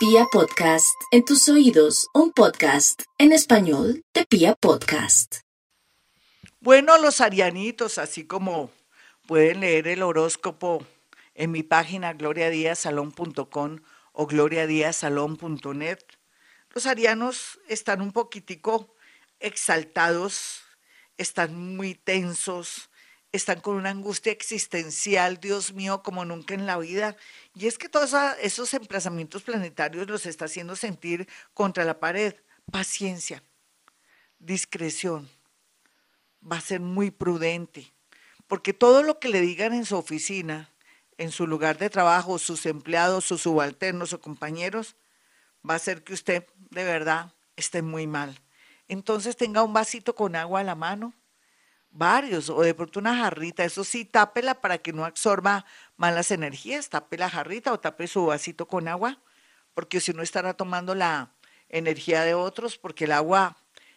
Pia Podcast, en tus oídos, un podcast en español de Pia Podcast. Bueno, los arianitos, así como pueden leer el horóscopo en mi página gloriadiasalón.com o gloriadiasalón.net, los arianos están un poquitico exaltados, están muy tensos, están con una angustia existencial, Dios mío, como nunca en la vida. Y es que todos esos emplazamientos planetarios los está haciendo sentir contra la pared. Paciencia, discreción, va a ser muy prudente, porque todo lo que le digan en su oficina, en su lugar de trabajo, sus empleados, sus subalternos o compañeros, va a hacer que usted de verdad esté muy mal. Entonces tenga un vasito con agua a la mano, varios, o de pronto una jarrita, eso sí, tápela para que no absorba malas energías, tape la jarrita o tape su vasito con agua, porque si no estará tomando la energía de otros, porque el agua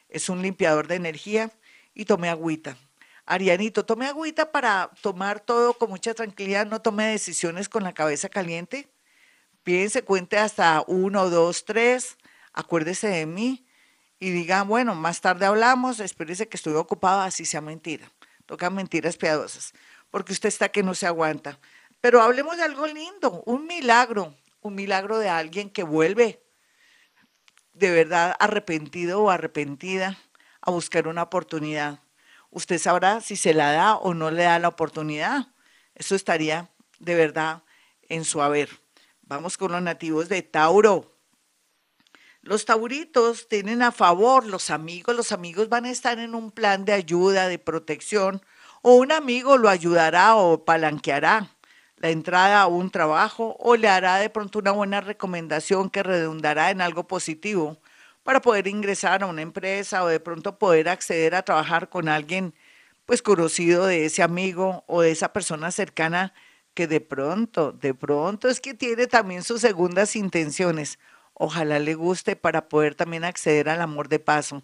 es un limpiador de energía, y tome agüita. Arianito, tome agüita para tomar todo con mucha tranquilidad, no tome decisiones con la cabeza caliente. Piense, cuente hasta uno, dos, tres, acuérdese de mí y diga, bueno, más tarde hablamos, espérese que estoy ocupado, así sea mentira. Toca mentiras piadosas, porque usted está que no se aguanta. Pero hablemos de algo lindo, un milagro, un milagro de alguien que vuelve de verdad arrepentido o arrepentida a buscar una oportunidad. Usted sabrá si se la da o no le da la oportunidad. Eso estaría de verdad en su haber. Vamos con los nativos de Tauro. Los tauritos tienen a favor los amigos, los amigos van a estar en un plan de ayuda, de protección, o un amigo lo ayudará o palanqueará la entrada a un trabajo o le hará de pronto una buena recomendación que redundará en algo positivo para poder ingresar a una empresa o de pronto poder acceder a trabajar con alguien pues conocido de ese amigo o de esa persona cercana que de pronto, de pronto es que tiene también sus segundas intenciones Ojalá le guste para poder también acceder al amor de paso.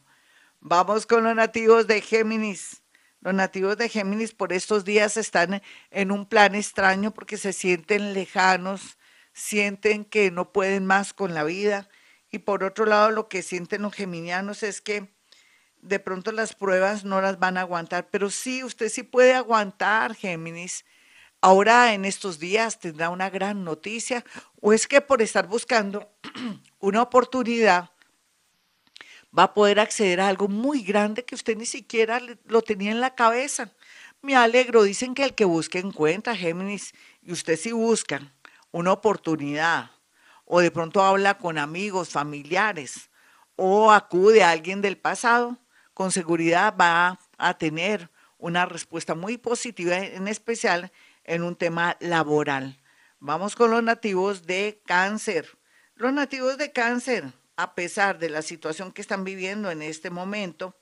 Vamos con los nativos de Géminis. Los nativos de Géminis por estos días están en un plan extraño porque se sienten lejanos, sienten que no pueden más con la vida. Y por otro lado, lo que sienten los geminianos es que de pronto las pruebas no las van a aguantar. Pero sí, usted sí puede aguantar, Géminis. Ahora en estos días tendrá una gran noticia o es que por estar buscando una oportunidad va a poder acceder a algo muy grande que usted ni siquiera lo tenía en la cabeza. Me alegro, dicen que el que busca encuentra, Géminis, y usted si busca una oportunidad o de pronto habla con amigos, familiares o acude a alguien del pasado, con seguridad va a tener una respuesta muy positiva, en especial en un tema laboral. Vamos con los nativos de cáncer. Los nativos de cáncer, a pesar de la situación que están viviendo en este momento,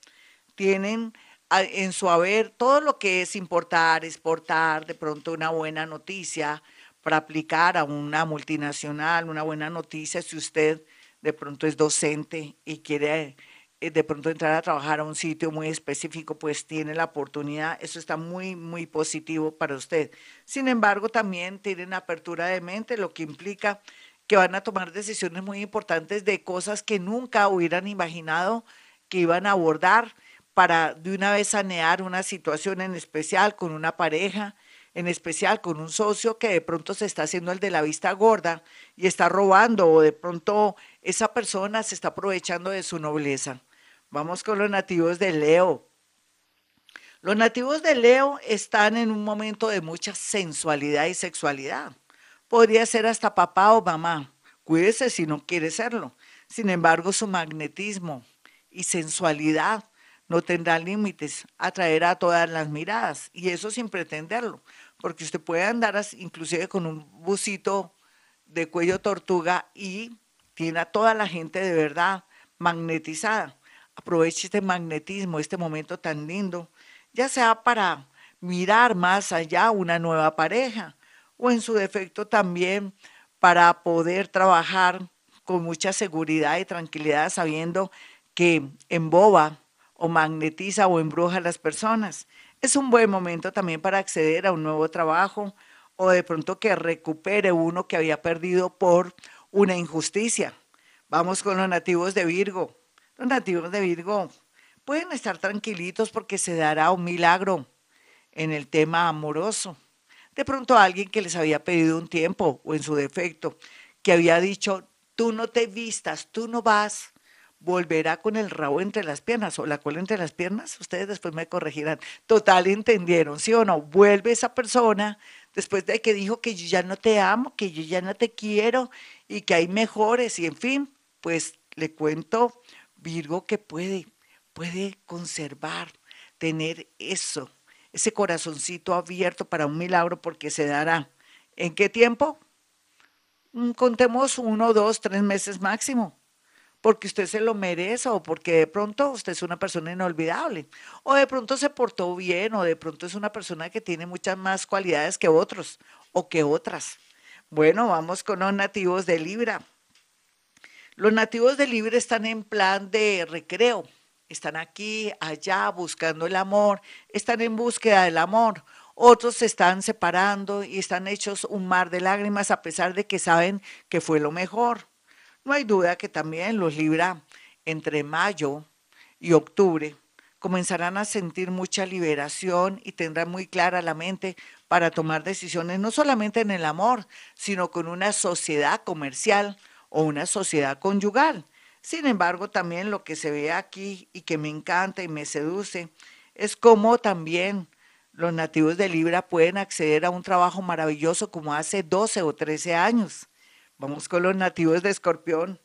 tienen en su haber todo lo que es importar, exportar, de pronto una buena noticia para aplicar a una multinacional, una buena noticia si usted de pronto es docente y quiere de pronto entrar a trabajar a un sitio muy específico, pues tiene la oportunidad, eso está muy, muy positivo para usted. Sin embargo, también tienen apertura de mente, lo que implica que van a tomar decisiones muy importantes de cosas que nunca hubieran imaginado que iban a abordar para de una vez sanear una situación en especial con una pareja, en especial con un socio que de pronto se está haciendo el de la vista gorda y está robando o de pronto esa persona se está aprovechando de su nobleza. Vamos con los nativos de Leo. Los nativos de Leo están en un momento de mucha sensualidad y sexualidad. Podría ser hasta papá o mamá. Cuídese si no quiere serlo. Sin embargo, su magnetismo y sensualidad no tendrá límites, atraerá a todas las miradas y eso sin pretenderlo, porque usted puede andar inclusive con un busito de cuello tortuga y tiene a toda la gente de verdad magnetizada aproveche este magnetismo, este momento tan lindo, ya sea para mirar más allá una nueva pareja o en su defecto también para poder trabajar con mucha seguridad y tranquilidad sabiendo que emboba o magnetiza o embruja a las personas. Es un buen momento también para acceder a un nuevo trabajo o de pronto que recupere uno que había perdido por una injusticia. Vamos con los nativos de Virgo. Los nativos de Virgo pueden estar tranquilitos porque se dará un milagro en el tema amoroso. De pronto alguien que les había pedido un tiempo o en su defecto, que había dicho, tú no te vistas, tú no vas, volverá con el rabo entre las piernas o la cola entre las piernas. Ustedes después me corregirán. Total, entendieron, ¿sí o no? Vuelve esa persona después de que dijo que yo ya no te amo, que yo ya no te quiero y que hay mejores y en fin, pues le cuento, Virgo, que puede, puede conservar, tener eso, ese corazoncito abierto para un milagro porque se dará. ¿En qué tiempo? Mm, contemos uno, dos, tres meses máximo porque usted se lo merece o porque de pronto usted es una persona inolvidable o de pronto se portó bien o de pronto es una persona que tiene muchas más cualidades que otros o que otras. Bueno, vamos con los nativos de Libra. Los nativos de Libra están en plan de recreo, están aquí, allá, buscando el amor, están en búsqueda del amor. Otros se están separando y están hechos un mar de lágrimas a pesar de que saben que fue lo mejor. No hay duda que también los Libra entre mayo y octubre comenzarán a sentir mucha liberación y tendrán muy clara la mente para tomar decisiones no solamente en el amor, sino con una sociedad comercial o una sociedad conyugal. Sin embargo, también lo que se ve aquí y que me encanta y me seduce es cómo también los nativos de Libra pueden acceder a un trabajo maravilloso como hace 12 o 13 años. Vamos con los nativos de Escorpión.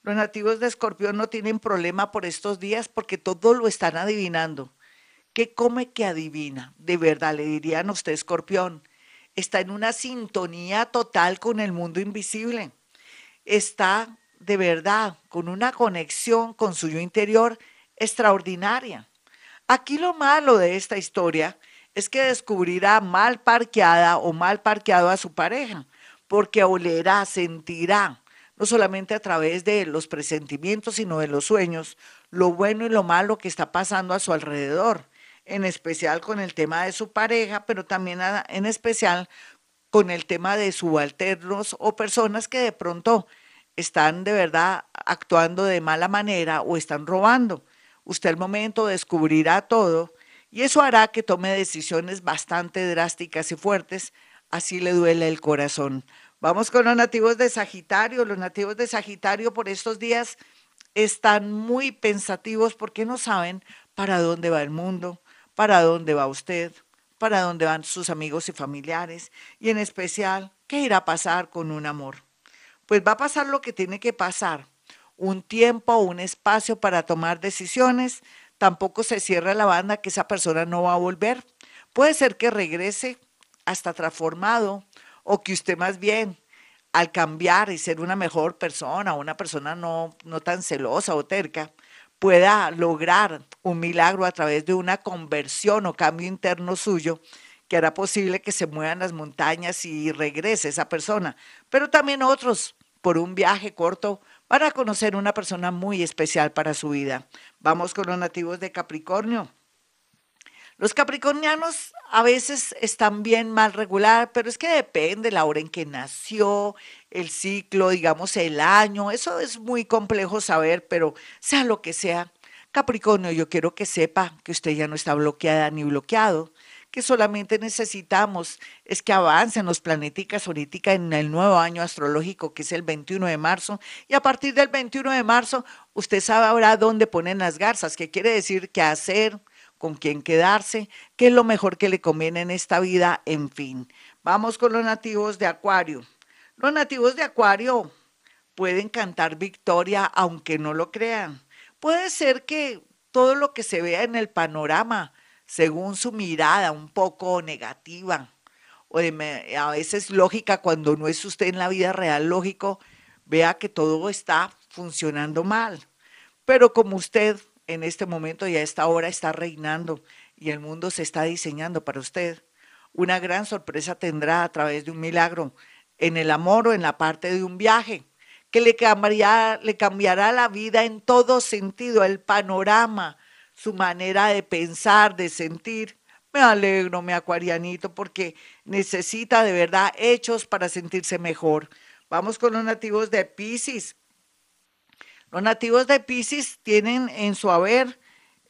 Los nativos de Escorpión no tienen problema por estos días porque todo lo están adivinando. ¿Qué come que adivina? De verdad, le dirían a usted, Escorpión. Está en una sintonía total con el mundo invisible. Está de verdad con una conexión con su yo interior extraordinaria. Aquí lo malo de esta historia es que descubrirá mal parqueada o mal parqueado a su pareja porque olerá, sentirá, no solamente a través de los presentimientos, sino de los sueños, lo bueno y lo malo que está pasando a su alrededor, en especial con el tema de su pareja, pero también en especial con el tema de subalternos o personas que de pronto están de verdad actuando de mala manera o están robando. Usted al momento descubrirá todo y eso hará que tome decisiones bastante drásticas y fuertes así le duele el corazón. Vamos con los nativos de Sagitario. Los nativos de Sagitario por estos días están muy pensativos porque no saben para dónde va el mundo, para dónde va usted, para dónde van sus amigos y familiares y en especial qué irá a pasar con un amor. Pues va a pasar lo que tiene que pasar, un tiempo, un espacio para tomar decisiones. Tampoco se cierra la banda que esa persona no va a volver. Puede ser que regrese hasta transformado o que usted más bien al cambiar y ser una mejor persona, una persona no, no tan celosa o terca, pueda lograr un milagro a través de una conversión o cambio interno suyo que hará posible que se muevan las montañas y regrese esa persona. Pero también otros, por un viaje corto, para conocer una persona muy especial para su vida. Vamos con los nativos de Capricornio. Los capricornianos a veces están bien mal regular, pero es que depende la hora en que nació, el ciclo, digamos el año, eso es muy complejo saber, pero sea lo que sea, Capricornio, yo quiero que sepa que usted ya no está bloqueada ni bloqueado, que solamente necesitamos es que avancen los planeticas ahorita en el nuevo año astrológico, que es el 21 de marzo, y a partir del 21 de marzo usted sabrá dónde ponen las garzas, que quiere decir qué hacer, con quién quedarse, qué es lo mejor que le conviene en esta vida, en fin. Vamos con los nativos de Acuario. Los nativos de Acuario pueden cantar victoria aunque no lo crean. Puede ser que todo lo que se vea en el panorama, según su mirada un poco negativa, o a veces lógica cuando no es usted en la vida real lógico, vea que todo está funcionando mal. Pero como usted en este momento y a esta hora está reinando y el mundo se está diseñando para usted. Una gran sorpresa tendrá a través de un milagro en el amor o en la parte de un viaje que le cambiará, le cambiará la vida en todo sentido, el panorama, su manera de pensar, de sentir. Me alegro, mi acuarianito, porque necesita de verdad hechos para sentirse mejor. Vamos con los nativos de Pisces. Los nativos de Pisces tienen en su haber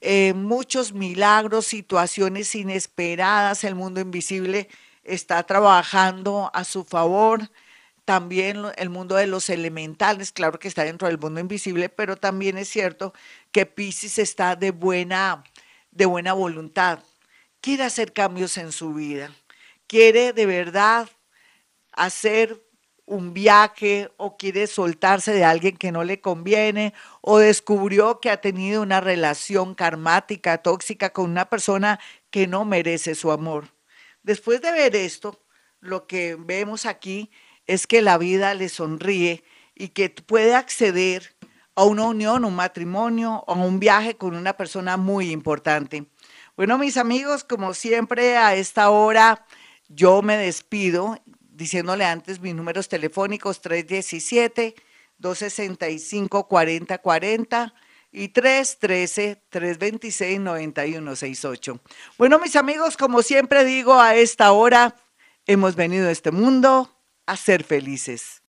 eh, muchos milagros, situaciones inesperadas. El mundo invisible está trabajando a su favor. También el mundo de los elementales, claro que está dentro del mundo invisible, pero también es cierto que Pisces está de buena, de buena voluntad. Quiere hacer cambios en su vida. Quiere de verdad hacer un viaje o quiere soltarse de alguien que no le conviene o descubrió que ha tenido una relación karmática, tóxica con una persona que no merece su amor. Después de ver esto, lo que vemos aquí es que la vida le sonríe y que puede acceder a una unión, un matrimonio o a un viaje con una persona muy importante. Bueno, mis amigos, como siempre a esta hora yo me despido diciéndole antes mis números telefónicos 317-265-4040 y 313-326-9168. Bueno, mis amigos, como siempre digo, a esta hora hemos venido a este mundo a ser felices.